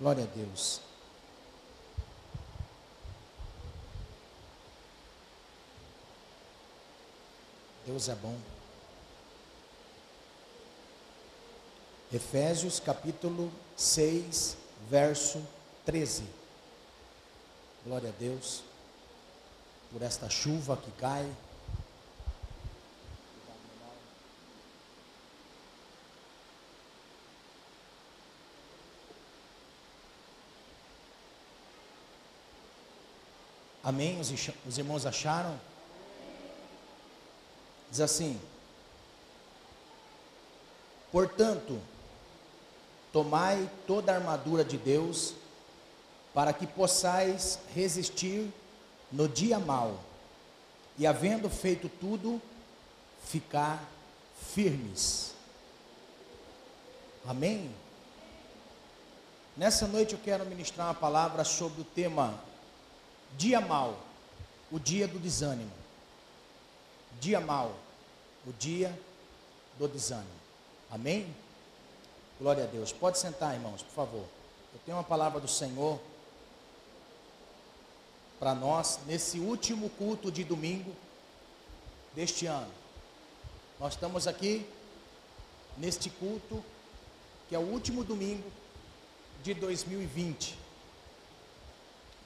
Glória a Deus. Deus é bom. Efésios capítulo 6, verso 13. Glória a Deus por esta chuva que cai. Amém? Os, os irmãos acharam? Diz assim: Portanto, tomai toda a armadura de Deus, para que possais resistir no dia mau, e havendo feito tudo, ficar firmes. Amém? Nessa noite eu quero ministrar uma palavra sobre o tema Dia mau, o dia do desânimo. Dia mau, o dia do desânimo. Amém? Glória a Deus. Pode sentar, irmãos, por favor. Eu tenho uma palavra do Senhor para nós nesse último culto de domingo deste ano. Nós estamos aqui neste culto que é o último domingo de 2020.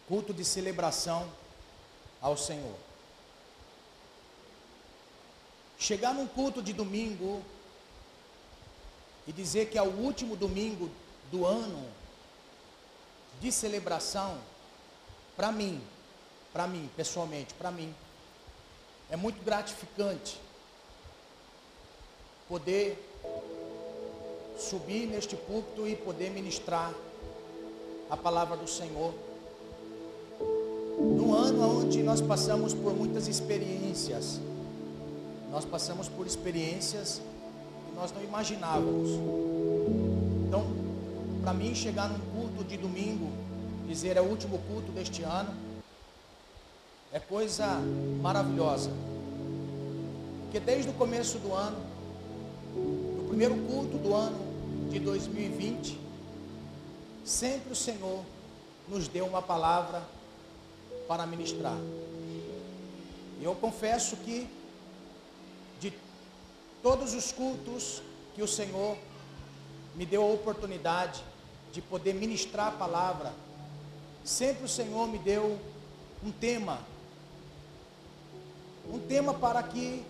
Culto de celebração ao Senhor. Chegar num culto de domingo e dizer que é o último domingo do ano de celebração, para mim, para mim, pessoalmente, para mim, é muito gratificante poder subir neste púlpito e poder ministrar a palavra do Senhor. Num ano onde nós passamos por muitas experiências, nós passamos por experiências que nós não imaginávamos. Então, para mim, chegar num culto de domingo, dizer é o último culto deste ano, é coisa maravilhosa. Porque desde o começo do ano, no primeiro culto do ano de 2020, sempre o Senhor nos deu uma palavra para ministrar. E eu confesso que de todos os cultos que o Senhor me deu a oportunidade de poder ministrar a palavra, sempre o Senhor me deu um tema um tema para que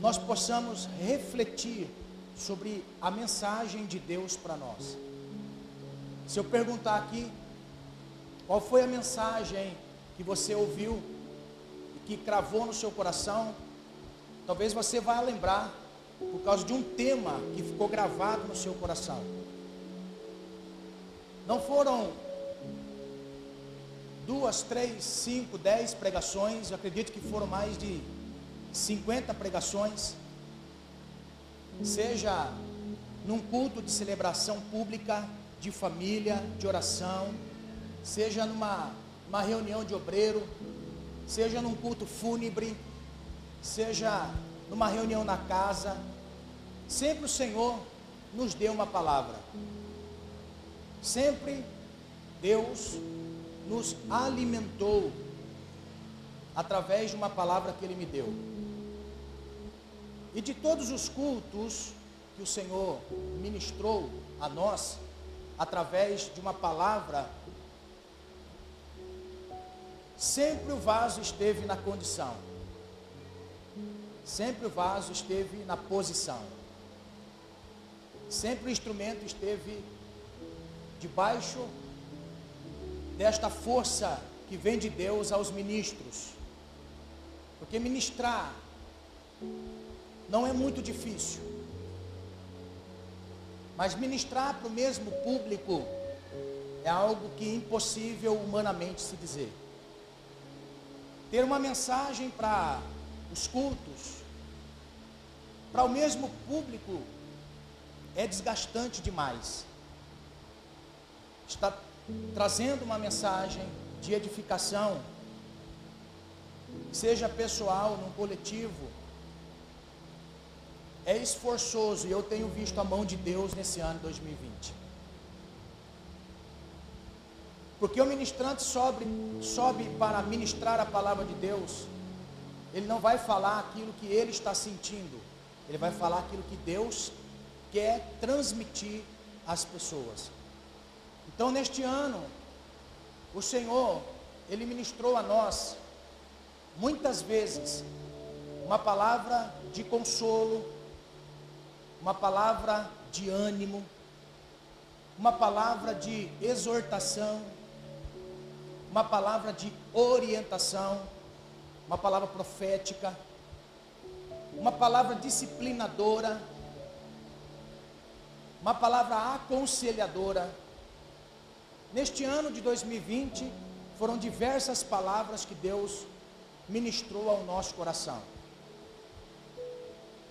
nós possamos refletir sobre a mensagem de Deus para nós. Se eu perguntar aqui, qual foi a mensagem que você ouviu que cravou no seu coração, talvez você vá lembrar por causa de um tema que ficou gravado no seu coração. Não foram duas, três, cinco, dez pregações, eu acredito que foram mais de 50 pregações, seja num culto de celebração pública, de família, de oração, seja numa uma reunião de obreiro, seja num culto fúnebre, seja numa reunião na casa, sempre o Senhor nos deu uma palavra. Sempre Deus nos alimentou através de uma palavra que Ele me deu. E de todos os cultos que o Senhor ministrou a nós, através de uma palavra, sempre o vaso esteve na condição, sempre o vaso esteve na posição, sempre o instrumento esteve debaixo desta força que vem de Deus aos ministros. Porque ministrar não é muito difícil. Mas ministrar para o mesmo público é algo que é impossível humanamente se dizer. Ter uma mensagem para os cultos, para o mesmo público, é desgastante demais. Está trazendo uma mensagem de edificação, seja pessoal, num coletivo, é esforçoso e eu tenho visto a mão de Deus nesse ano 2020. Porque o ministrante sobe, sobe para ministrar a palavra de Deus, ele não vai falar aquilo que ele está sentindo, ele vai falar aquilo que Deus quer transmitir às pessoas. Então, neste ano, o Senhor, Ele ministrou a nós, muitas vezes, uma palavra de consolo, uma palavra de ânimo, uma palavra de exortação, uma palavra de orientação, uma palavra profética, uma palavra disciplinadora, uma palavra aconselhadora. Neste ano de 2020, foram diversas palavras que Deus ministrou ao nosso coração.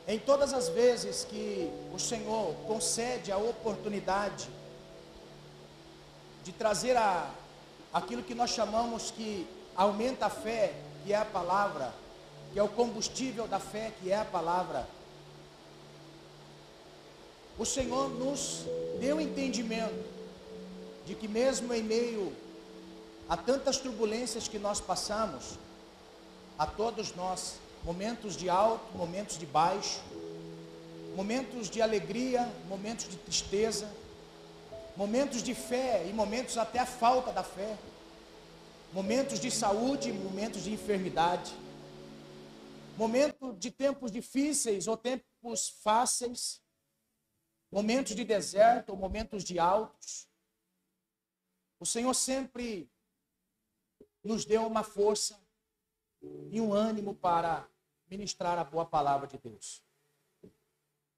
Em todas as vezes que o Senhor concede a oportunidade de trazer a, aquilo que nós chamamos que aumenta a fé, que é a palavra, que é o combustível da fé, que é a palavra, o Senhor nos deu entendimento de que mesmo em meio a tantas turbulências que nós passamos, a todos nós, momentos de alto, momentos de baixo, momentos de alegria, momentos de tristeza, momentos de fé e momentos até a falta da fé, momentos de saúde, momentos de enfermidade, momentos de tempos difíceis ou tempos fáceis, momentos de deserto ou momentos de altos. O Senhor sempre nos deu uma força e um ânimo para ministrar a boa palavra de Deus.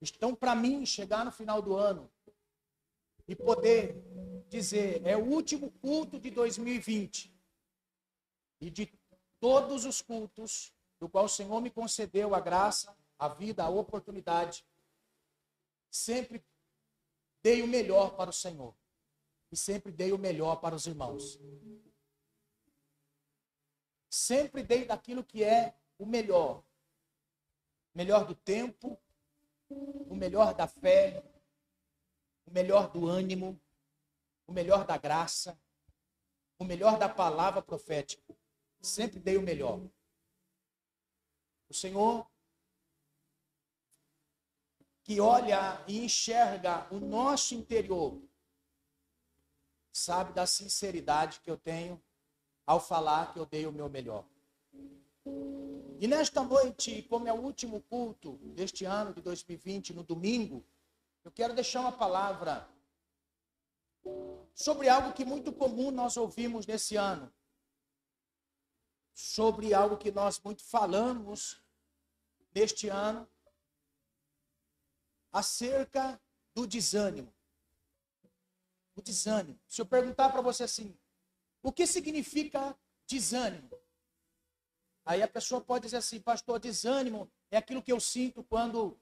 Então, para mim, chegar no final do ano e poder dizer, é o último culto de 2020 e de todos os cultos do qual o Senhor me concedeu a graça, a vida, a oportunidade sempre dei o melhor para o Senhor. E sempre dei o melhor para os irmãos. Sempre dei daquilo que é o melhor. Melhor do tempo, o melhor da fé, o melhor do ânimo, o melhor da graça, o melhor da palavra profética. Sempre dei o melhor. O Senhor que olha e enxerga o nosso interior, sabe da sinceridade que eu tenho ao falar que eu dei o meu melhor. E nesta noite, como é o último culto deste ano de 2020, no domingo, eu quero deixar uma palavra sobre algo que muito comum nós ouvimos nesse ano. Sobre algo que nós muito falamos neste ano, acerca do desânimo. O desânimo. Se eu perguntar para você assim, o que significa desânimo? Aí a pessoa pode dizer assim, pastor, desânimo é aquilo que eu sinto quando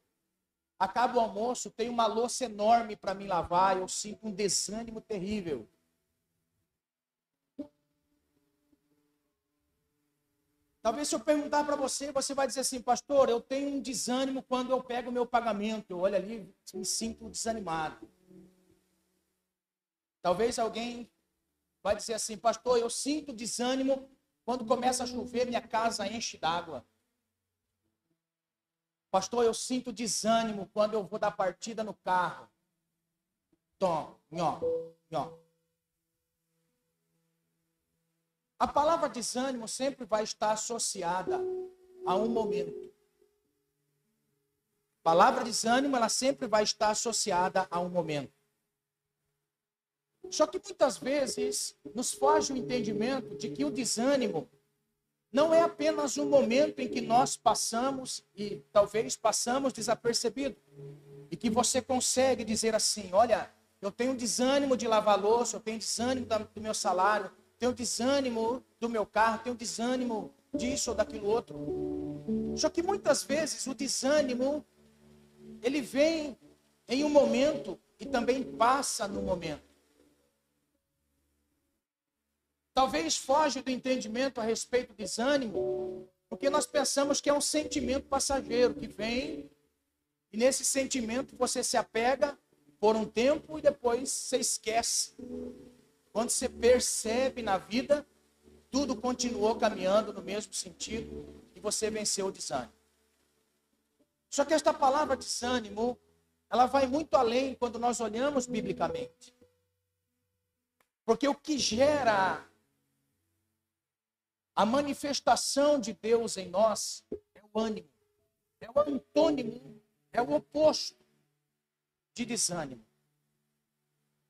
acaba o almoço, tem uma louça enorme para me lavar, eu sinto um desânimo terrível. Talvez se eu perguntar para você, você vai dizer assim, pastor, eu tenho um desânimo quando eu pego o meu pagamento. Eu olho ali me sinto desanimado. Talvez alguém vai dizer assim, pastor, eu sinto desânimo quando começa a chover, minha casa enche d'água. Pastor, eu sinto desânimo quando eu vou dar partida no carro. Tom, nhó, nhó. A palavra desânimo sempre vai estar associada a um momento. A palavra desânimo, ela sempre vai estar associada a um momento. Só que muitas vezes nos foge o entendimento de que o desânimo não é apenas um momento em que nós passamos e talvez passamos desapercebido. E que você consegue dizer assim: olha, eu tenho desânimo de lavar louça, eu tenho desânimo do meu salário, tenho desânimo do meu carro, tenho desânimo disso ou daquilo outro. Só que muitas vezes o desânimo ele vem em um momento e também passa no momento. Talvez foge do entendimento a respeito do desânimo, porque nós pensamos que é um sentimento passageiro que vem e nesse sentimento você se apega por um tempo e depois você esquece. quando você percebe na vida, tudo continuou caminhando no mesmo sentido e você venceu o desânimo. Só que esta palavra desânimo, ela vai muito além quando nós olhamos biblicamente. Porque o que gera a manifestação de Deus em nós é o ânimo, é o antônimo, é o oposto de desânimo.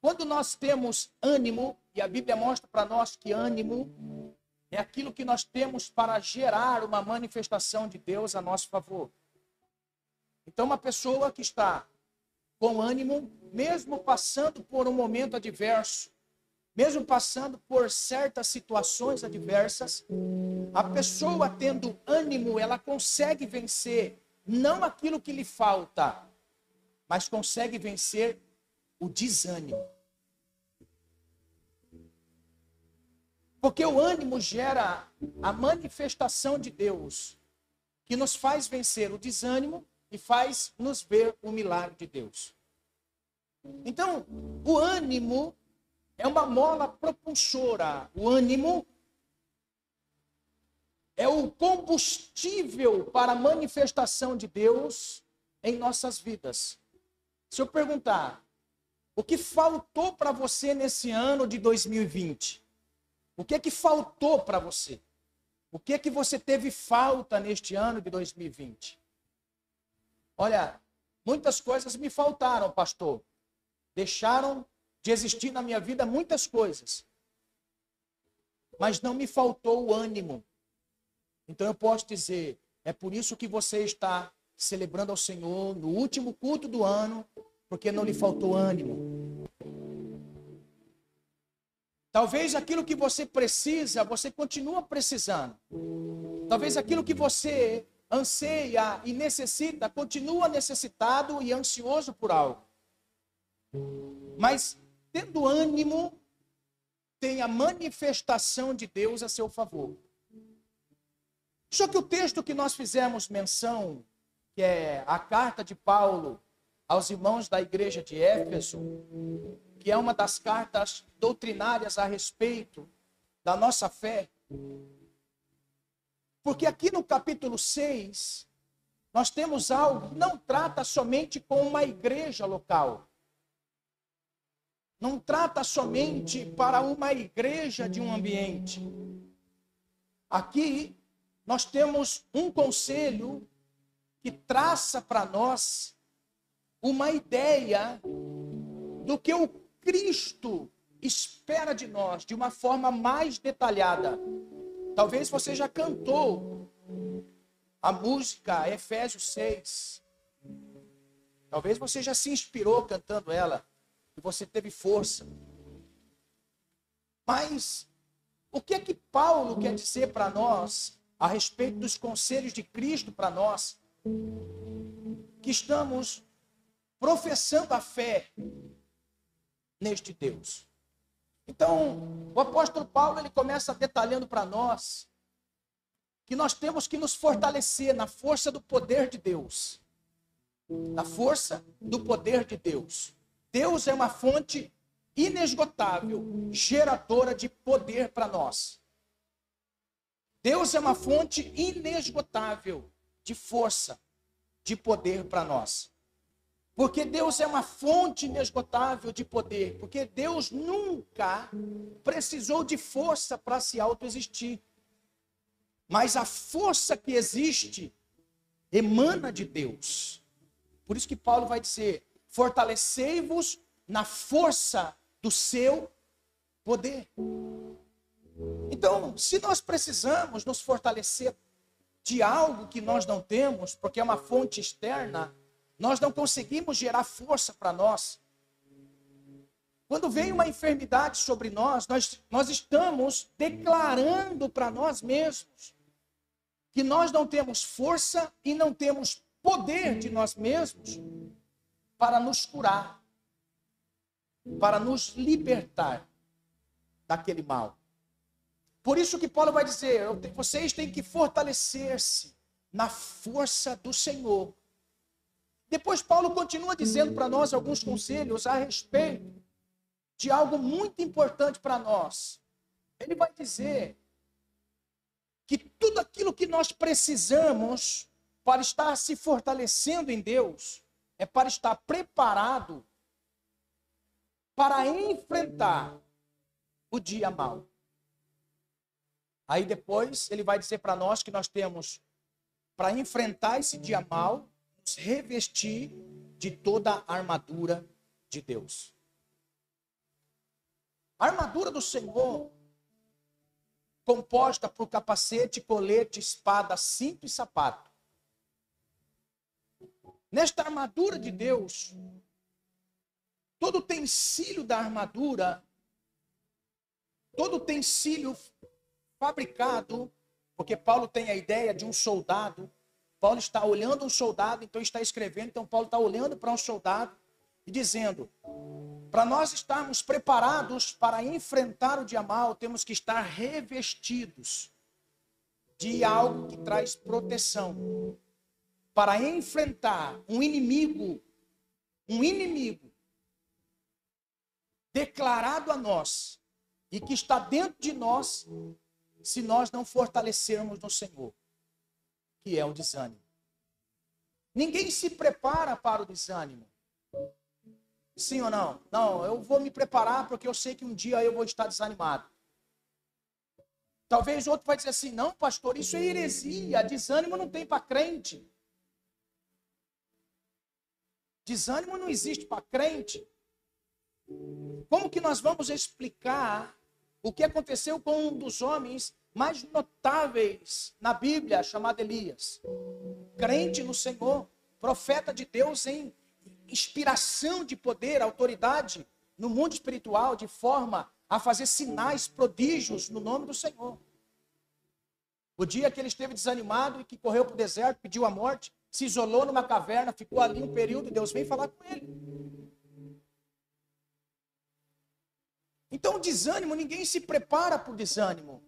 Quando nós temos ânimo, e a Bíblia mostra para nós que ânimo é aquilo que nós temos para gerar uma manifestação de Deus a nosso favor. Então, uma pessoa que está com ânimo, mesmo passando por um momento adverso, mesmo passando por certas situações adversas, a pessoa tendo ânimo, ela consegue vencer não aquilo que lhe falta, mas consegue vencer o desânimo. Porque o ânimo gera a manifestação de Deus, que nos faz vencer o desânimo e faz nos ver o milagre de Deus. Então, o ânimo é uma mola propulsora. O ânimo é o combustível para a manifestação de Deus em nossas vidas. Se eu perguntar, o que faltou para você nesse ano de 2020? O que é que faltou para você? O que é que você teve falta neste ano de 2020? Olha, muitas coisas me faltaram, pastor. Deixaram de existir na minha vida muitas coisas. Mas não me faltou o ânimo. Então eu posso dizer, é por isso que você está celebrando ao Senhor no último culto do ano, porque não lhe faltou ânimo. Talvez aquilo que você precisa, você continua precisando. Talvez aquilo que você anseia e necessita, continua necessitado e ansioso por algo. Mas tendo ânimo, tem a manifestação de Deus a seu favor. Só que o texto que nós fizemos menção, que é a carta de Paulo aos irmãos da igreja de Éfeso, que é uma das cartas doutrinárias a respeito da nossa fé. Porque aqui no capítulo 6, nós temos algo que não trata somente com uma igreja local não trata somente para uma igreja de um ambiente. Aqui nós temos um conselho que traça para nós uma ideia do que o Cristo espera de nós de uma forma mais detalhada. Talvez você já cantou a música Efésios 6. Talvez você já se inspirou cantando ela e você teve força. Mas o que é que Paulo quer dizer para nós a respeito dos conselhos de Cristo para nós que estamos professando a fé neste Deus? Então, o apóstolo Paulo ele começa detalhando para nós que nós temos que nos fortalecer na força do poder de Deus. Na força do poder de Deus. Deus é uma fonte inesgotável, geradora de poder para nós. Deus é uma fonte inesgotável de força, de poder para nós. Porque Deus é uma fonte inesgotável de poder. Porque Deus nunca precisou de força para se autoexistir. Mas a força que existe emana de Deus. Por isso que Paulo vai dizer: fortalecei-vos na força do seu poder. Então, se nós precisamos nos fortalecer de algo que nós não temos, porque é uma fonte externa, nós não conseguimos gerar força para nós. Quando vem uma enfermidade sobre nós, nós, nós estamos declarando para nós mesmos que nós não temos força e não temos poder de nós mesmos para nos curar, para nos libertar daquele mal. Por isso que Paulo vai dizer: vocês têm que fortalecer-se na força do Senhor. Depois Paulo continua dizendo para nós alguns conselhos a respeito de algo muito importante para nós. Ele vai dizer que tudo aquilo que nós precisamos para estar se fortalecendo em Deus é para estar preparado para enfrentar o dia mau. Aí depois ele vai dizer para nós que nós temos para enfrentar esse dia mau, nos revestir de toda a armadura de Deus. A armadura do Senhor, composta por capacete, colete, espada, cinto e sapato. Nesta armadura de Deus, todo utensílio da armadura, todo utensílio fabricado, porque Paulo tem a ideia de um soldado. Paulo está olhando um soldado, então está escrevendo, então Paulo está olhando para um soldado e dizendo: para nós estarmos preparados para enfrentar o dia mal, temos que estar revestidos de algo que traz proteção para enfrentar um inimigo, um inimigo declarado a nós e que está dentro de nós se nós não fortalecermos no Senhor, que é o desânimo. Ninguém se prepara para o desânimo. Sim ou não? Não, eu vou me preparar porque eu sei que um dia eu vou estar desanimado. Talvez outro vai dizer assim: não, pastor, isso é heresia. Desânimo não tem para crente. Desânimo não existe para crente. Como que nós vamos explicar o que aconteceu com um dos homens mais notáveis na Bíblia, chamado Elias. Crente no Senhor, profeta de Deus em inspiração de poder, autoridade no mundo espiritual, de forma a fazer sinais, prodígios no nome do Senhor. O dia que ele esteve desanimado e que correu para o deserto, pediu a morte, se isolou numa caverna, ficou ali um período e Deus veio falar com ele. Então, desânimo, ninguém se prepara para o desânimo.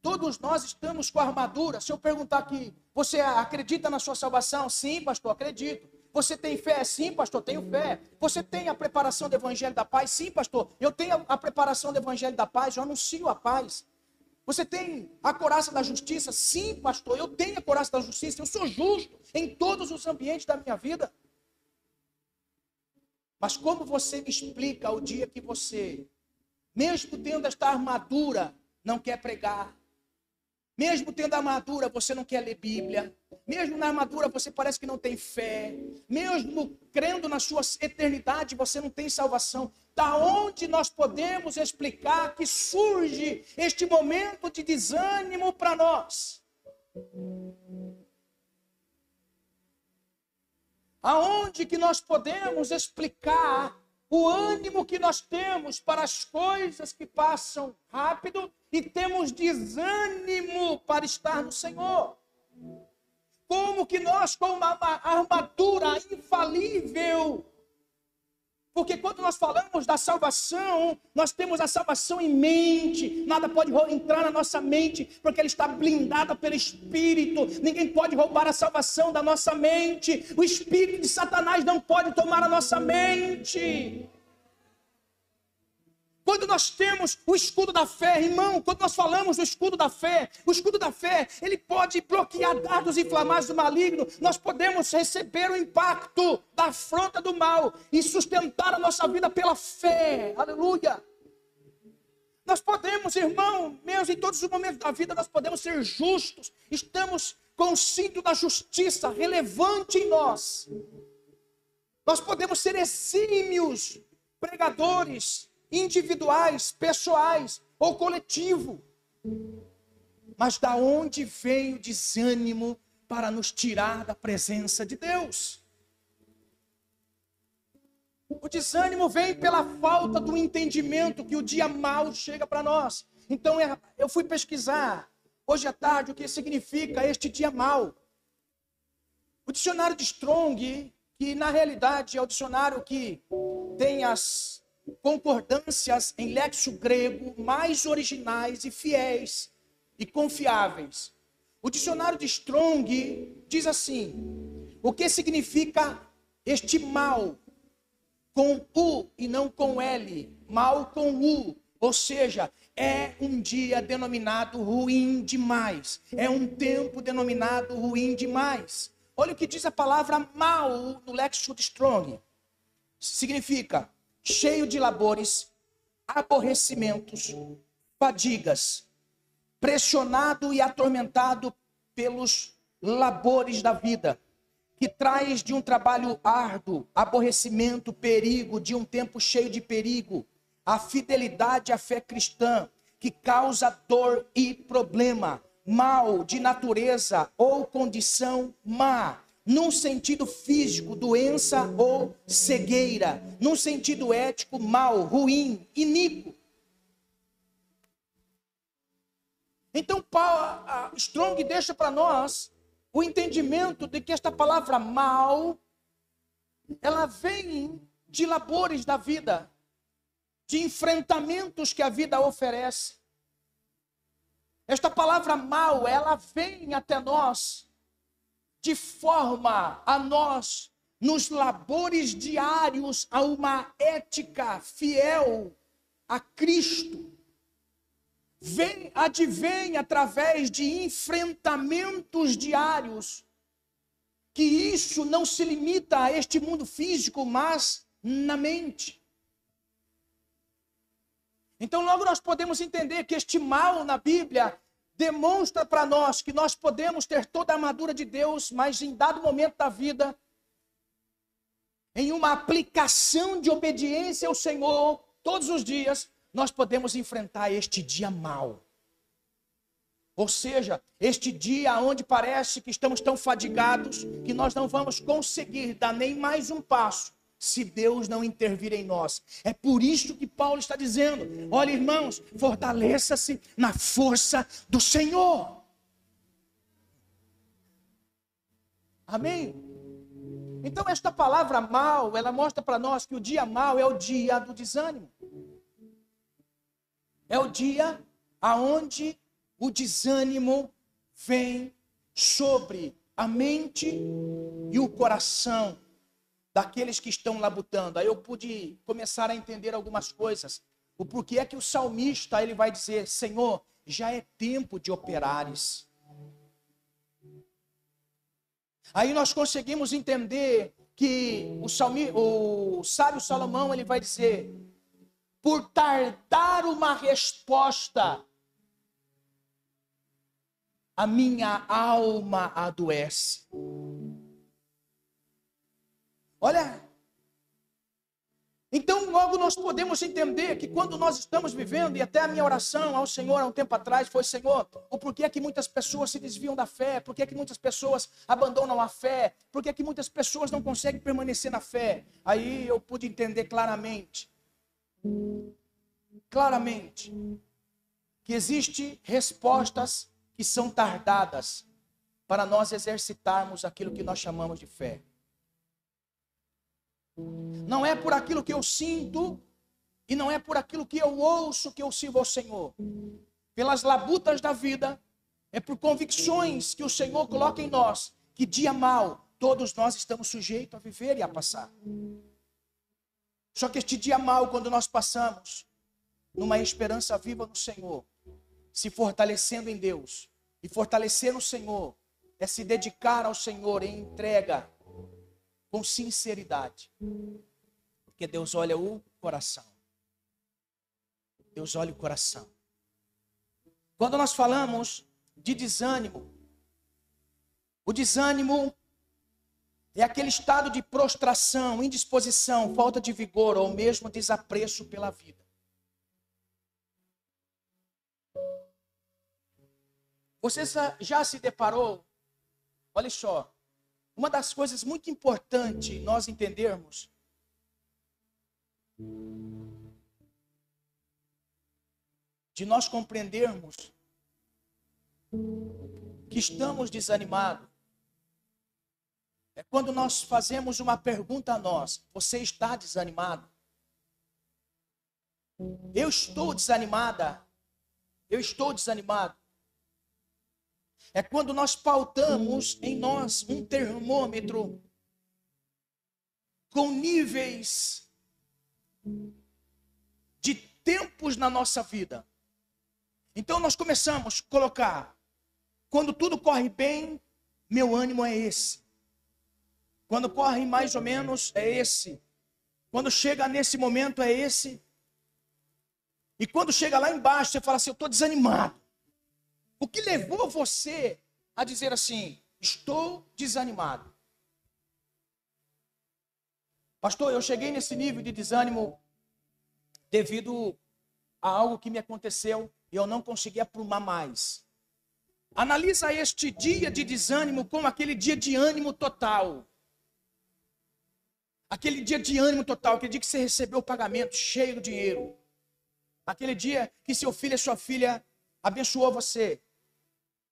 Todos nós estamos com armadura. Se eu perguntar aqui, você acredita na sua salvação? Sim, pastor, acredito. Você tem fé? Sim, pastor, tenho fé. Você tem a preparação do Evangelho da Paz? Sim, pastor, eu tenho a preparação do Evangelho da Paz, eu anuncio a paz. Você tem a coraça da justiça? Sim, pastor, eu tenho a coraça da justiça, eu sou justo em todos os ambientes da minha vida. Mas como você me explica o dia que você, mesmo tendo esta armadura, não quer pregar? Mesmo tendo armadura, você não quer ler Bíblia. Mesmo na armadura, você parece que não tem fé. Mesmo crendo na sua eternidade, você não tem salvação. Da onde nós podemos explicar que surge este momento de desânimo para nós? Aonde que nós podemos explicar o ânimo que nós temos para as coisas que passam rápido e temos desânimo para estar no Senhor? Como que nós, com uma armadura infalível, porque quando nós falamos da salvação, nós temos a salvação em mente. Nada pode entrar na nossa mente, porque ela está blindada pelo Espírito. Ninguém pode roubar a salvação da nossa mente. O Espírito de Satanás não pode tomar a nossa mente. Quando nós temos o escudo da fé, irmão, quando nós falamos do escudo da fé, o escudo da fé, ele pode bloquear dardos inflamados do maligno. Nós podemos receber o impacto da afronta do mal e sustentar a nossa vida pela fé. Aleluia. Nós podemos, irmão, meus, em todos os momentos da vida, nós podemos ser justos. Estamos com o cinto da justiça relevante em nós. Nós podemos ser exímios pregadores, individuais, pessoais ou coletivo. Mas da onde vem o desânimo para nos tirar da presença de Deus? O desânimo vem pela falta do entendimento que o dia mal chega para nós. Então é, eu fui pesquisar hoje à tarde o que significa este dia mal. O dicionário de Strong, que na realidade é o dicionário que tem as concordâncias em lexo grego mais originais e fiéis e confiáveis. O dicionário de Strong diz assim: o que significa este mal? com U e não com L, mal com U. Ou seja, é um dia denominado ruim demais. É um tempo denominado ruim demais. Olha o que diz a palavra mal no Lexicon Strong. Significa cheio de labores, aborrecimentos, fadigas, pressionado e atormentado pelos labores da vida, que traz de um trabalho árduo, aborrecimento, perigo, de um tempo cheio de perigo, a fidelidade à fé cristã, que causa dor e problema, mal de natureza ou condição má, num sentido físico, doença ou cegueira, num sentido ético, mal, ruim, iníquo. Então, Strong deixa para nós o entendimento de que esta palavra mal, ela vem de labores da vida, de enfrentamentos que a vida oferece. Esta palavra mal, ela vem até nós de forma a nós, nos labores diários, a uma ética fiel a Cristo vem, advém através de enfrentamentos diários, que isso não se limita a este mundo físico, mas na mente. Então, logo nós podemos entender que este mal na Bíblia demonstra para nós que nós podemos ter toda a armadura de Deus, mas em dado momento da vida, em uma aplicação de obediência ao Senhor todos os dias, nós podemos enfrentar este dia mal. Ou seja, este dia onde parece que estamos tão fadigados que nós não vamos conseguir dar nem mais um passo se Deus não intervir em nós. É por isso que Paulo está dizendo: olha, irmãos, fortaleça-se na força do Senhor. Amém? Então, esta palavra mal, ela mostra para nós que o dia mal é o dia do desânimo. É o dia aonde o desânimo vem sobre a mente e o coração daqueles que estão labutando. Aí eu pude começar a entender algumas coisas. O porquê é que o salmista ele vai dizer: Senhor, já é tempo de operares. Aí nós conseguimos entender que o, salmi, o sábio Salomão ele vai dizer: por tardar uma resposta, a minha alma adoece. Olha, então logo nós podemos entender que quando nós estamos vivendo, e até a minha oração ao Senhor há um tempo atrás foi, Senhor, o porquê é que muitas pessoas se desviam da fé, porquê é que muitas pessoas abandonam a fé, porquê é que muitas pessoas não conseguem permanecer na fé. Aí eu pude entender claramente claramente que existe respostas que são tardadas para nós exercitarmos aquilo que nós chamamos de fé. Não é por aquilo que eu sinto e não é por aquilo que eu ouço que eu sirvo ao Senhor. Pelas labutas da vida, é por convicções que o Senhor coloca em nós, que dia mal todos nós estamos sujeitos a viver e a passar. Só que este dia mal, quando nós passamos numa esperança viva no Senhor, se fortalecendo em Deus, e fortalecer no Senhor é se dedicar ao Senhor em entrega com sinceridade. Porque Deus olha o coração. Deus olha o coração. Quando nós falamos de desânimo, o desânimo é aquele estado de prostração, indisposição, falta de vigor ou mesmo desapreço pela vida. Você já se deparou? Olha só, uma das coisas muito importantes nós entendermos de nós compreendermos que estamos desanimados é quando nós fazemos uma pergunta a nós: você está desanimado? Eu estou desanimada. Eu estou desanimado. É quando nós pautamos em nós um termômetro com níveis de tempos na nossa vida. Então nós começamos a colocar, quando tudo corre bem, meu ânimo é esse. Quando corre mais ou menos, é esse. Quando chega nesse momento, é esse. E quando chega lá embaixo, você fala assim: Eu estou desanimado. O que levou você a dizer assim: Estou desanimado? Pastor, eu cheguei nesse nível de desânimo devido a algo que me aconteceu e eu não consegui aprumar mais. Analisa este dia de desânimo como aquele dia de ânimo total. Aquele dia de ânimo total, aquele dia que você recebeu o pagamento cheio de dinheiro. Aquele dia que seu filho e sua filha abençoou você.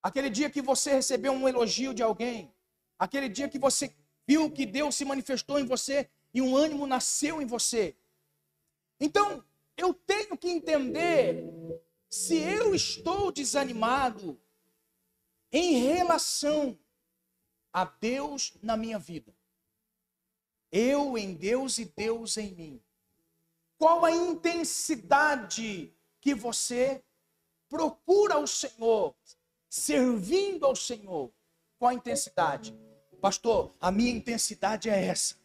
Aquele dia que você recebeu um elogio de alguém. Aquele dia que você viu que Deus se manifestou em você e um ânimo nasceu em você. Então, eu tenho que entender se eu estou desanimado em relação a Deus na minha vida. Eu em Deus e Deus em mim. Qual a intensidade que você procura o Senhor, servindo ao Senhor? Qual a intensidade? Pastor, a minha intensidade é essa.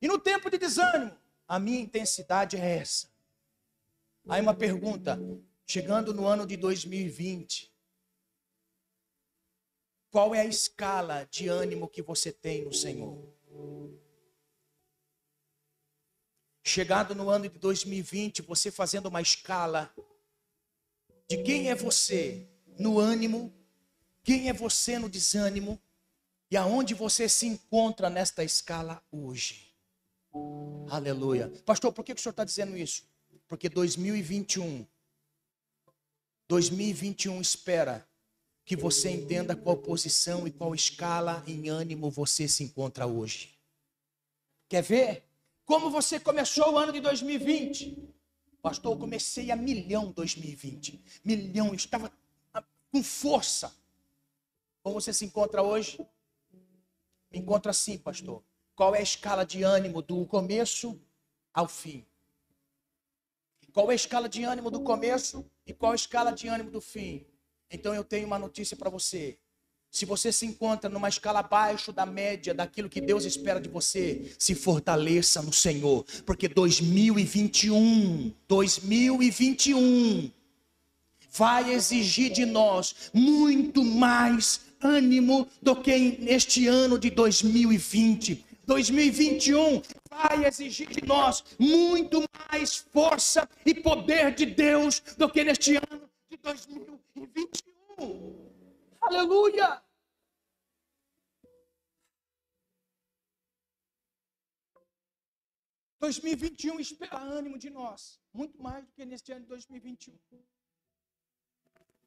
E no tempo de desânimo, a minha intensidade é essa. Aí uma pergunta, chegando no ano de 2020, qual é a escala de ânimo que você tem no Senhor? Chegado no ano de 2020, você fazendo uma escala de quem é você no ânimo, quem é você no desânimo e aonde você se encontra nesta escala hoje. Aleluia. Pastor, por que o senhor está dizendo isso? Porque 2021, 2021 espera que você entenda qual posição e qual escala em ânimo você se encontra hoje. Quer ver? Como você começou o ano de 2020? Pastor, eu comecei a milhão 2020. Milhão, estava com força. Como você se encontra hoje? Me encontra assim, pastor. Qual é a escala de ânimo do começo ao fim? Qual é a escala de ânimo do começo e qual a escala de ânimo do fim? Então eu tenho uma notícia para você. Se você se encontra numa escala abaixo da média daquilo que Deus espera de você, se fortaleça no Senhor, porque 2021, 2021 vai exigir de nós muito mais ânimo do que neste ano de 2020. 2021 vai exigir de nós muito mais força e poder de Deus do que neste ano de 2021. Aleluia! ...2021 espera ânimo de nós, muito mais do que neste ano de 2021.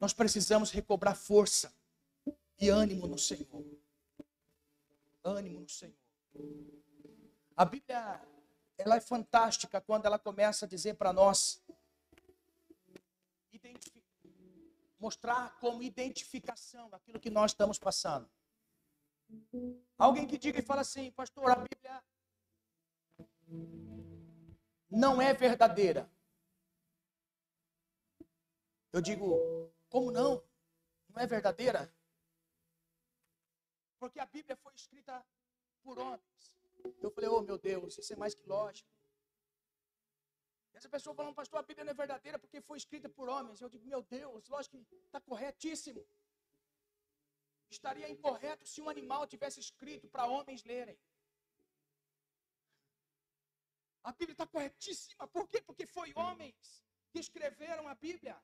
Nós precisamos recobrar força e ânimo no Senhor. Ânimo no Senhor. A Bíblia ela é fantástica quando ela começa a dizer para nós mostrar como identificação aquilo que nós estamos passando. Alguém que diga e fala assim, pastor, a Bíblia não é verdadeira. Eu digo, como não? Não é verdadeira? Porque a Bíblia foi escrita por homens. Eu falei, oh meu Deus, isso é mais que lógico. Essa pessoa falando, pastor, a Bíblia não é verdadeira porque foi escrita por homens. Eu digo, meu Deus, lógico que está corretíssimo. Estaria incorreto se um animal tivesse escrito para homens lerem. A Bíblia está corretíssima. Por quê? Porque foi homens que escreveram a Bíblia.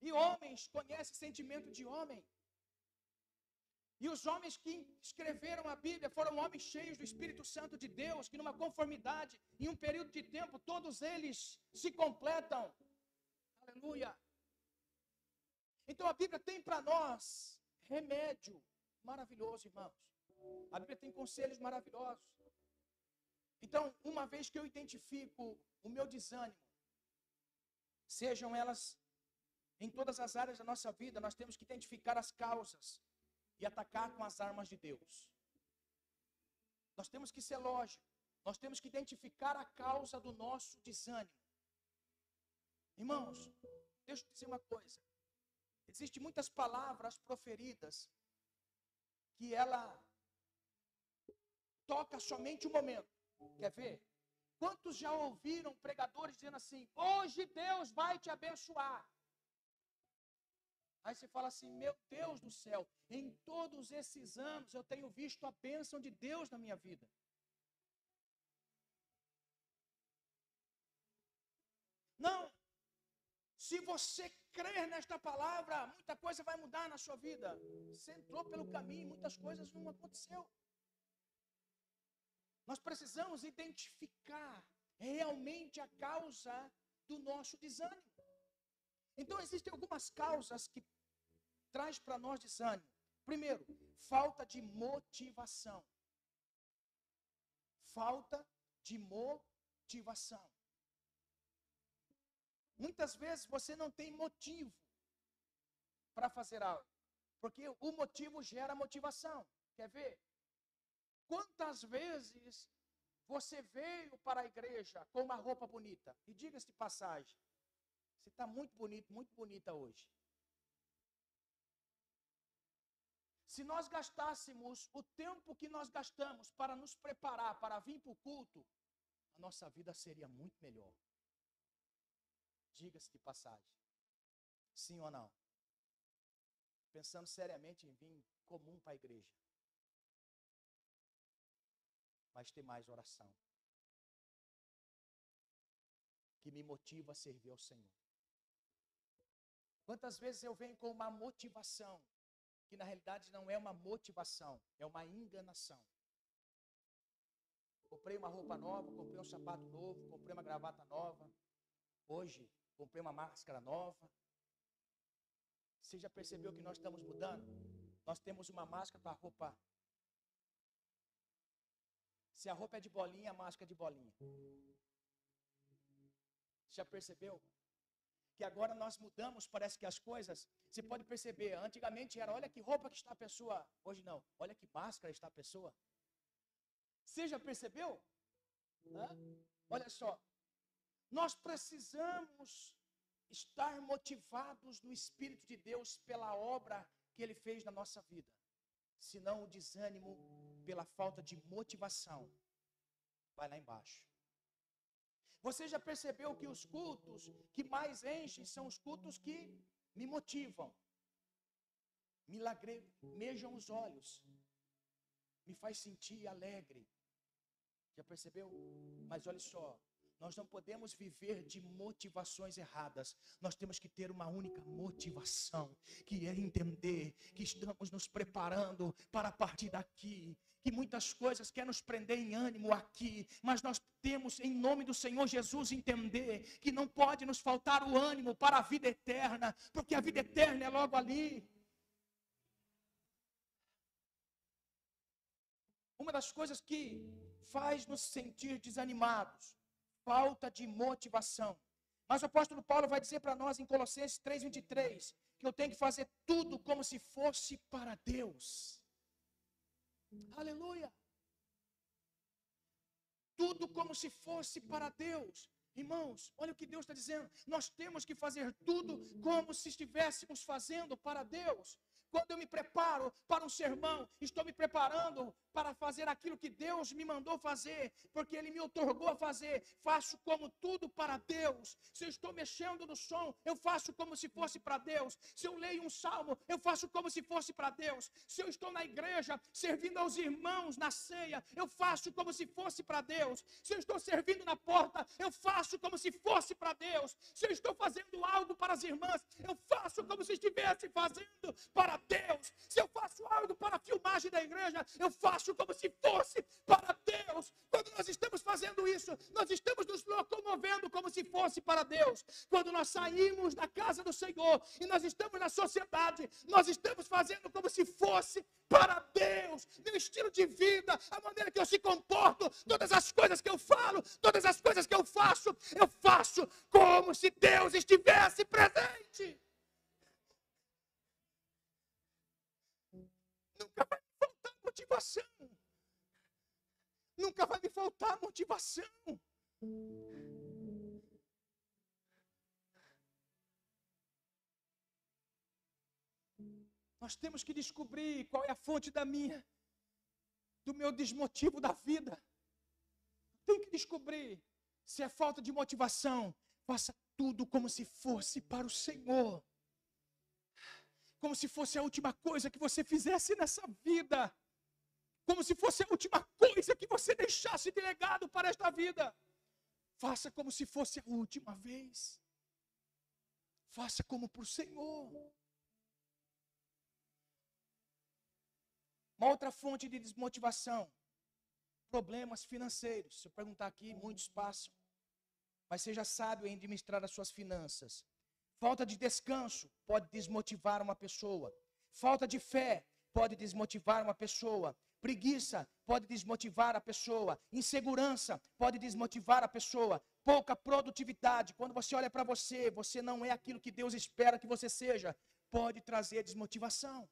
E homens conhecem sentimento de homem. E os homens que escreveram a Bíblia foram homens cheios do Espírito Santo de Deus, que numa conformidade, em um período de tempo, todos eles se completam. Aleluia. Então a Bíblia tem para nós remédio maravilhoso, irmãos. A Bíblia tem conselhos maravilhosos. Então, uma vez que eu identifico o meu desânimo, sejam elas em todas as áreas da nossa vida, nós temos que identificar as causas e atacar com as armas de Deus. Nós temos que ser lógico. Nós temos que identificar a causa do nosso desânimo. Irmãos, deixa eu dizer uma coisa. Existem muitas palavras proferidas que ela toca somente um momento. Quer ver? Quantos já ouviram pregadores dizendo assim: hoje Deus vai te abençoar? Aí você fala assim: meu Deus do céu, em todos esses anos eu tenho visto a bênção de Deus na minha vida. Não, se você crer nesta palavra, muita coisa vai mudar na sua vida. Você entrou pelo caminho, muitas coisas não aconteceu. Nós precisamos identificar realmente a causa do nosso desânimo. Então existem algumas causas que traz para nós desânimo. Primeiro, falta de motivação. Falta de motivação. Muitas vezes você não tem motivo para fazer algo, porque o motivo gera motivação. Quer ver? Quantas vezes você veio para a igreja com uma roupa bonita? E diga-se de passagem, você está muito bonito, muito bonita hoje. Se nós gastássemos o tempo que nós gastamos para nos preparar para vir para o culto, a nossa vida seria muito melhor. Diga-se de passagem. Sim ou não? Pensando seriamente em vir comum para a igreja mas ter mais oração. Que me motiva a servir ao Senhor. Quantas vezes eu venho com uma motivação, que na realidade não é uma motivação, é uma enganação. Comprei uma roupa nova, comprei um sapato novo, comprei uma gravata nova. Hoje, comprei uma máscara nova. Você já percebeu que nós estamos mudando? Nós temos uma máscara para roupa se a roupa é de bolinha, a máscara é de bolinha. Já percebeu? Que agora nós mudamos, parece que as coisas. Você pode perceber, antigamente era, olha que roupa que está a pessoa. Hoje não, olha que máscara está a pessoa. Você já percebeu? Hã? Olha só, nós precisamos estar motivados no Espírito de Deus pela obra que Ele fez na nossa vida senão o desânimo pela falta de motivação vai lá embaixo. Você já percebeu que os cultos que mais enchem são os cultos que me motivam, me os olhos, me faz sentir alegre. Já percebeu? Mas olha só, nós não podemos viver de motivações erradas. Nós temos que ter uma única motivação, que é entender que estamos nos preparando para partir daqui. Que muitas coisas querem nos prender em ânimo aqui, mas nós temos, em nome do Senhor Jesus, entender que não pode nos faltar o ânimo para a vida eterna, porque a vida eterna é logo ali. Uma das coisas que faz nos sentir desanimados falta de motivação. Mas o apóstolo Paulo vai dizer para nós em Colossenses 3:23 que eu tenho que fazer tudo como se fosse para Deus. Aleluia. Tudo como se fosse para Deus. Irmãos, olha o que Deus está dizendo. Nós temos que fazer tudo como se estivéssemos fazendo para Deus. Quando eu me preparo para um sermão, estou me preparando para fazer aquilo que Deus me mandou fazer, porque Ele me otorgou a fazer. Faço como tudo para Deus. Se eu estou mexendo no som, eu faço como se fosse para Deus. Se eu leio um salmo, eu faço como se fosse para Deus. Se eu estou na igreja servindo aos irmãos na ceia, eu faço como se fosse para Deus. Se eu estou servindo na porta, eu faço como se fosse para Deus. Se eu estou fazendo algo para as irmãs, eu faço como se estivesse fazendo para Deus. Se eu faço algo para a filmagem da igreja, eu faço como se fosse para Deus. Quando nós estamos fazendo isso, nós estamos nos locomovendo como se fosse para Deus. Quando nós saímos da casa do Senhor e nós estamos na sociedade, nós estamos fazendo como se fosse para Deus. Meu estilo de vida, a maneira que eu se comporto, todas as coisas que eu falo, todas as coisas que eu faço, eu faço como se Deus estivesse presente. Motivação. Nunca vai me faltar motivação. Nós temos que descobrir qual é a fonte da minha, do meu desmotivo da vida. Tem que descobrir se é falta de motivação. Faça tudo como se fosse para o Senhor. Como se fosse a última coisa que você fizesse nessa vida. Como se fosse a última coisa que você deixasse de legado para esta vida. Faça como se fosse a última vez. Faça como para o Senhor. Uma outra fonte de desmotivação: problemas financeiros. Se eu perguntar aqui, muitos passam. Mas seja sábio em administrar as suas finanças. Falta de descanso pode desmotivar uma pessoa. Falta de fé pode desmotivar uma pessoa. Preguiça pode desmotivar a pessoa. Insegurança pode desmotivar a pessoa. Pouca produtividade. Quando você olha para você, você não é aquilo que Deus espera que você seja. Pode trazer desmotivação.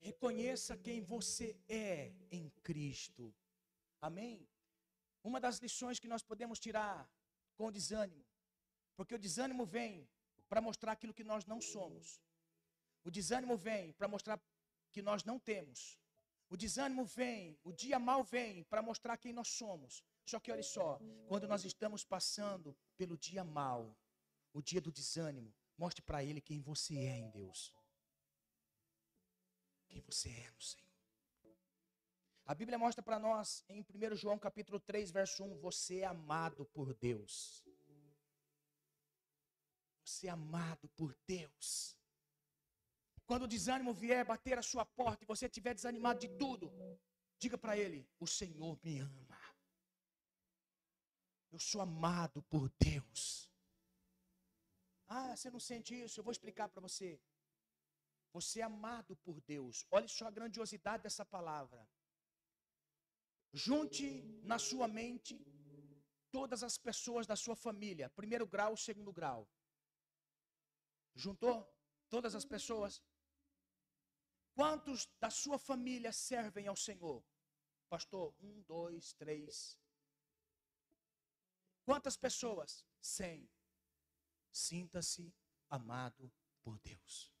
Reconheça quem você é em Cristo. Amém? Uma das lições que nós podemos tirar com o desânimo, porque o desânimo vem para mostrar aquilo que nós não somos. O desânimo vem para mostrar que nós não temos. O desânimo vem, o dia mal vem para mostrar quem nós somos. Só que olha só, quando nós estamos passando pelo dia mal, o dia do desânimo, mostre para ele quem você é em Deus quem você é no Senhor. A Bíblia mostra para nós em 1 João capítulo 3, verso 1, você é amado por Deus. Você é amado por Deus. Quando o desânimo vier bater a sua porta e você estiver desanimado de tudo, diga para ele: O Senhor me ama. Eu sou amado por Deus. Ah, você não sente isso? Eu vou explicar para você. Você é amado por Deus. Olhe só a grandiosidade dessa palavra. Junte na sua mente todas as pessoas da sua família, primeiro grau, segundo grau. Juntou todas as pessoas? Quantos da sua família servem ao Senhor? Pastor, um, dois, três. Quantas pessoas? Cem. Sinta-se amado por Deus.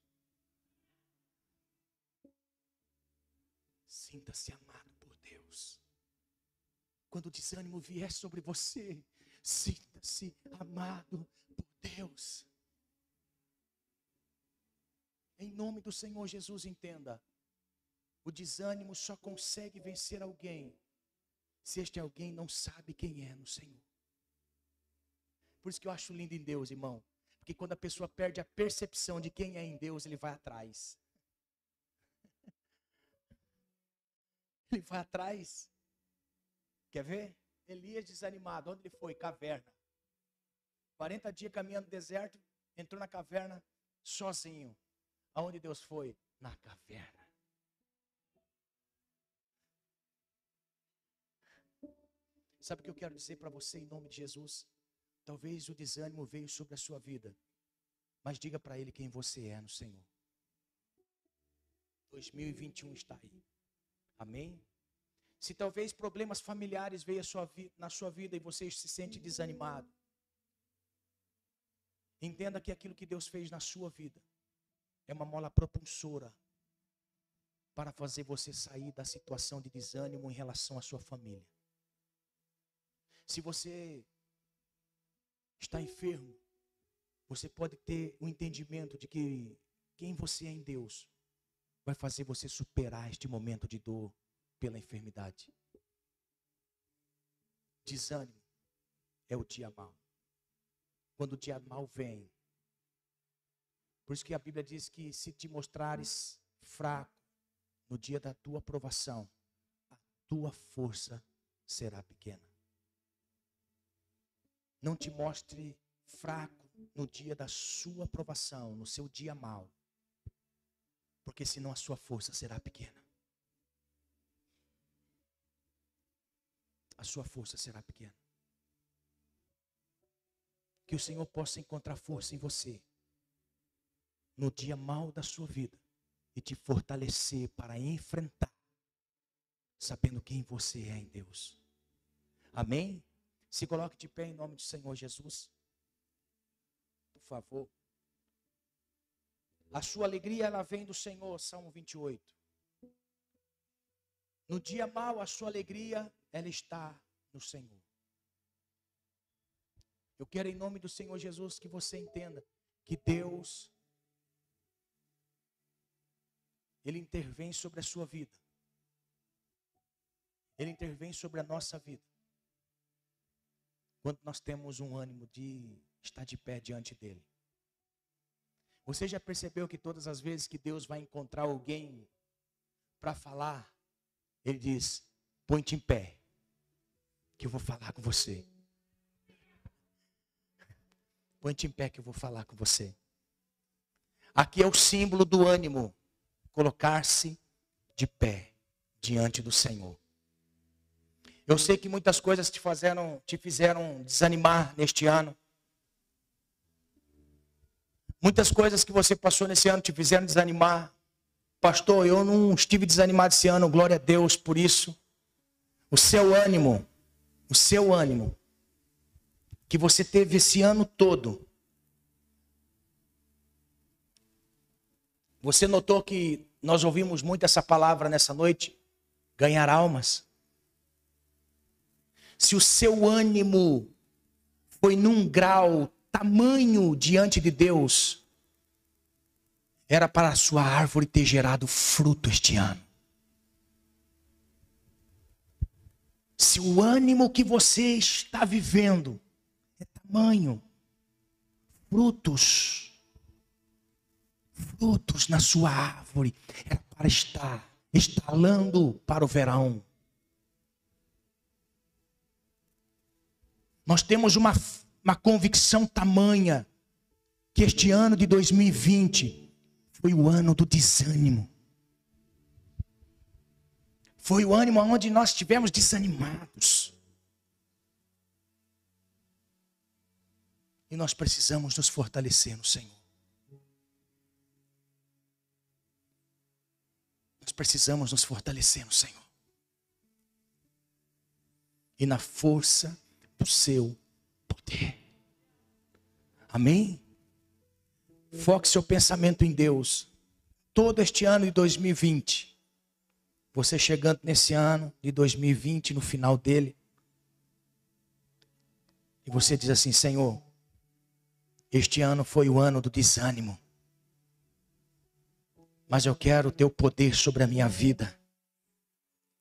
Sinta-se amado por Deus. Quando o desânimo vier sobre você, sinta-se amado por Deus. Em nome do Senhor Jesus, entenda. O desânimo só consegue vencer alguém se este alguém não sabe quem é no Senhor. Por isso que eu acho lindo em Deus, irmão. Porque quando a pessoa perde a percepção de quem é em Deus, ele vai atrás. Ele vai atrás. Quer ver? Elias desanimado. Onde ele foi? Caverna. 40 dias caminhando no deserto, entrou na caverna sozinho. Aonde Deus foi? Na caverna. Sabe o que eu quero dizer para você em nome de Jesus? Talvez o desânimo veio sobre a sua vida, mas diga para ele quem você é no Senhor. 2021 está aí. Amém? Se talvez problemas familiares veio sua na sua vida e você se sente desanimado, entenda que aquilo que Deus fez na sua vida é uma mola propulsora para fazer você sair da situação de desânimo em relação à sua família. Se você está enfermo, você pode ter o um entendimento de que quem você é em Deus vai fazer você superar este momento de dor pela enfermidade. Desânimo é o dia mau. Quando o dia mau vem. Por isso que a Bíblia diz que se te mostrares fraco no dia da tua aprovação, a tua força será pequena. Não te mostre fraco no dia da sua aprovação, no seu dia mau, porque senão a sua força será pequena. a sua força será pequena. Que o Senhor possa encontrar força em você no dia mal da sua vida e te fortalecer para enfrentar sabendo quem você é em Deus. Amém? Se coloque de pé em nome do Senhor Jesus. Por favor. A sua alegria ela vem do Senhor, Salmo 28. No dia mau, a sua alegria ela está no Senhor. Eu quero em nome do Senhor Jesus que você entenda que Deus ele intervém sobre a sua vida. Ele intervém sobre a nossa vida. Quando nós temos um ânimo de estar de pé diante dele. Você já percebeu que todas as vezes que Deus vai encontrar alguém para falar, ele diz: põe-te em pé, que eu vou falar com você. Põe-te em pé que eu vou falar com você. Aqui é o símbolo do ânimo, colocar-se de pé diante do Senhor. Eu sei que muitas coisas te fizeram, te fizeram desanimar neste ano. Muitas coisas que você passou nesse ano te fizeram desanimar. Pastor, eu não estive desanimado esse ano, glória a Deus por isso. O seu ânimo, o seu ânimo, que você teve esse ano todo. Você notou que nós ouvimos muito essa palavra nessa noite? Ganhar almas. Se o seu ânimo foi num grau tamanho diante de Deus, era para a sua árvore ter gerado fruto este ano. Se o ânimo que você está vivendo é tamanho, frutos, frutos na sua árvore, era para estar estalando para o verão. Nós temos uma uma convicção tamanha que este ano de 2020 foi o ano do desânimo. Foi o ano onde nós estivemos desanimados. E nós precisamos nos fortalecer no Senhor. Precisamos nos fortalecer no Senhor. E na força do seu poder. Amém? Foque seu pensamento em Deus. Todo este ano de 2020, você chegando nesse ano de 2020, no final dele, e você diz assim: Senhor, este ano foi o ano do desânimo, mas eu quero o teu poder sobre a minha vida.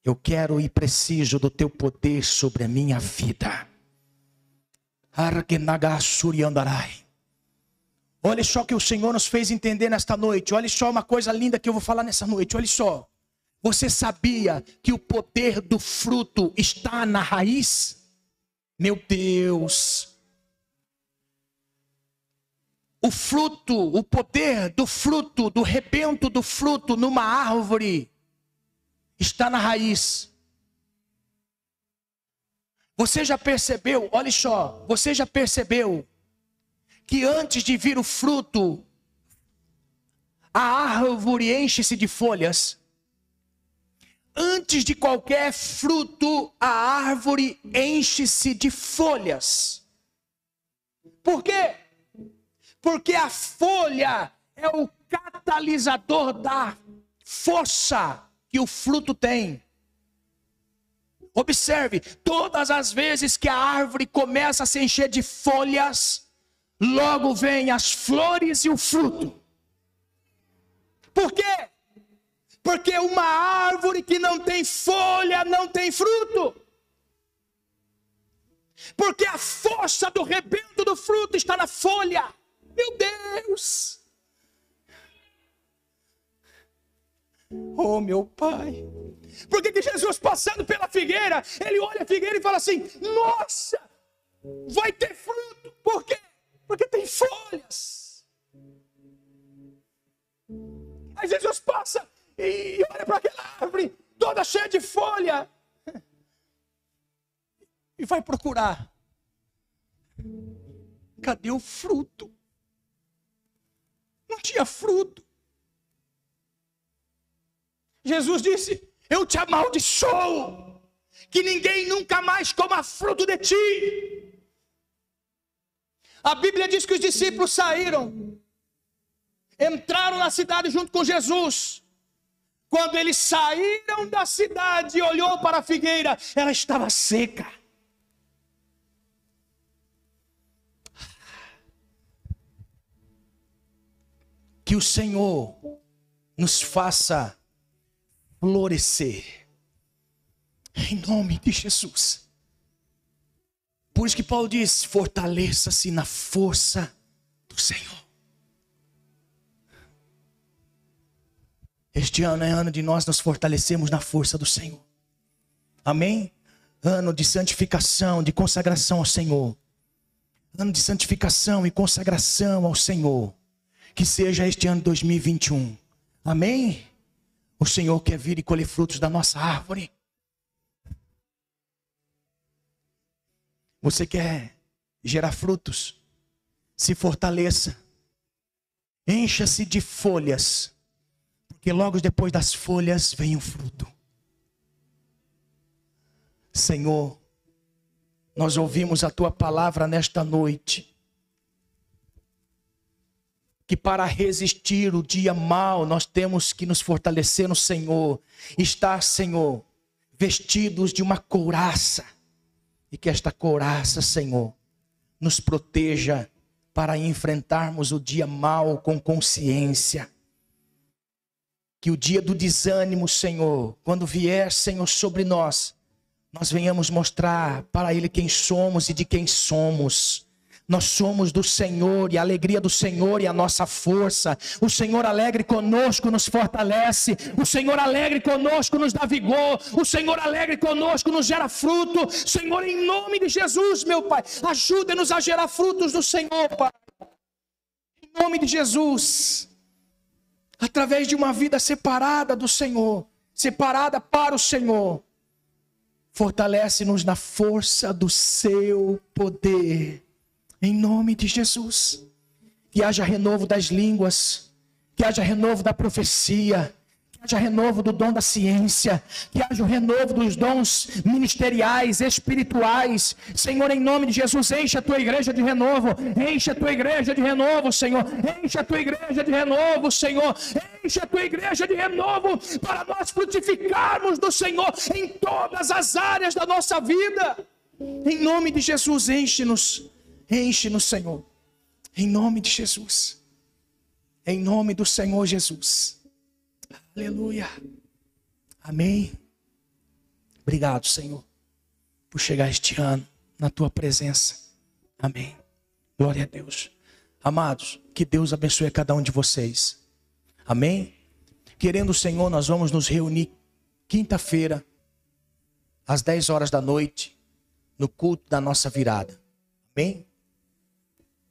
Eu quero e preciso do teu poder sobre a minha vida. Olha só que o Senhor nos fez entender nesta noite. Olha só uma coisa linda que eu vou falar nessa noite. Olha só. Você sabia que o poder do fruto está na raiz? Meu Deus. O fruto, o poder do fruto, do rebento do fruto numa árvore, está na raiz. Você já percebeu, olha só, você já percebeu que antes de vir o fruto, a árvore enche-se de folhas? Antes de qualquer fruto, a árvore enche-se de folhas. Por quê? Porque a folha é o catalisador da força que o fruto tem. Observe, todas as vezes que a árvore começa a se encher de folhas, logo vem as flores e o fruto. Por quê? Porque uma árvore que não tem folha não tem fruto. Porque a força do rebento do fruto está na folha. Meu Deus! Oh, meu Pai. Por que, que Jesus, passando pela figueira, ele olha a figueira e fala assim: Nossa, vai ter fruto. Por quê? Porque tem folhas. Aí Jesus passa e olha para aquela árvore toda cheia de folha e vai procurar. Cadê o fruto? Não tinha fruto. Jesus disse: Eu te amaldiçoo. Que ninguém nunca mais coma fruto de ti. A Bíblia diz que os discípulos saíram, entraram na cidade junto com Jesus. Quando eles saíram da cidade e olhou para a figueira, ela estava seca. Que o Senhor nos faça florescer. Em nome de Jesus. Por isso que Paulo diz: fortaleça-se na força do Senhor. Este ano é ano de nós nos fortalecermos na força do Senhor. Amém? Ano de santificação, de consagração ao Senhor. Ano de santificação e consagração ao Senhor. Que seja este ano 2021. Amém? O Senhor quer vir e colher frutos da nossa árvore. Você quer gerar frutos? Se fortaleça. Encha-se de folhas. Porque logo depois das folhas vem o fruto. Senhor, nós ouvimos a tua palavra nesta noite que para resistir o dia mal nós temos que nos fortalecer no Senhor, estar, Senhor, vestidos de uma couraça, e que esta couraça, Senhor, nos proteja para enfrentarmos o dia mal com consciência. Que o dia do desânimo, Senhor, quando vier, Senhor, sobre nós, nós venhamos mostrar para Ele quem somos e de quem somos nós somos do Senhor e a alegria do Senhor e a nossa força. O Senhor alegre conosco nos fortalece. O Senhor alegre conosco nos dá vigor. O Senhor alegre conosco nos gera fruto. Senhor, em nome de Jesus, meu Pai, ajuda-nos a gerar frutos do Senhor, Pai. Em nome de Jesus. Através de uma vida separada do Senhor, separada para o Senhor. Fortalece-nos na força do seu poder em nome de Jesus. Que haja renovo das línguas, que haja renovo da profecia, que haja renovo do dom da ciência, que haja o renovo dos dons ministeriais, espirituais. Senhor, em nome de Jesus, enche a tua igreja de renovo, enche a tua igreja de renovo, Senhor, enche a tua igreja de renovo, Senhor, enche a tua igreja de renovo para nós frutificarmos do Senhor em todas as áreas da nossa vida. Em nome de Jesus, enche-nos Enche-nos, Senhor. Em nome de Jesus. Em nome do Senhor Jesus. Aleluia. Amém. Obrigado, Senhor, por chegar este ano na tua presença. Amém. Glória a Deus. Amados, que Deus abençoe a cada um de vocês. Amém. Querendo o Senhor, nós vamos nos reunir quinta-feira, às 10 horas da noite, no culto da nossa virada. Amém?